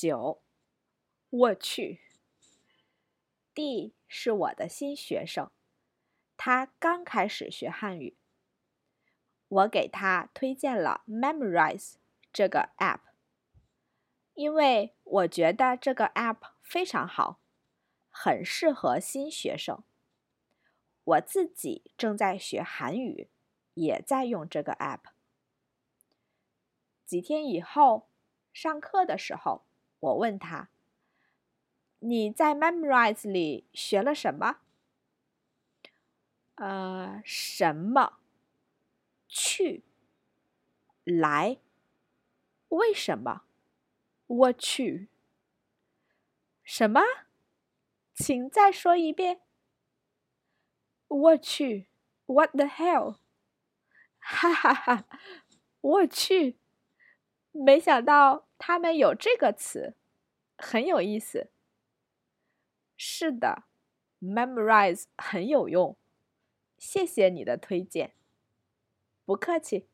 九，我去。D 是我的新学生，他刚开始学汉语。我给他推荐了 Memorize 这个 app，因为我觉得这个 app 非常好，很适合新学生。我自己正在学韩语，也在用这个 app。几天以后，上课的时候，我问他：“你在 Memrise 里学了什么？”呃，什么？去，来，为什么？我去，什么？请再说一遍。我去，What the hell？哈哈哈，我去，没想到他们有这个词，很有意思。是的，memorize 很有用，谢谢你的推荐。不客气。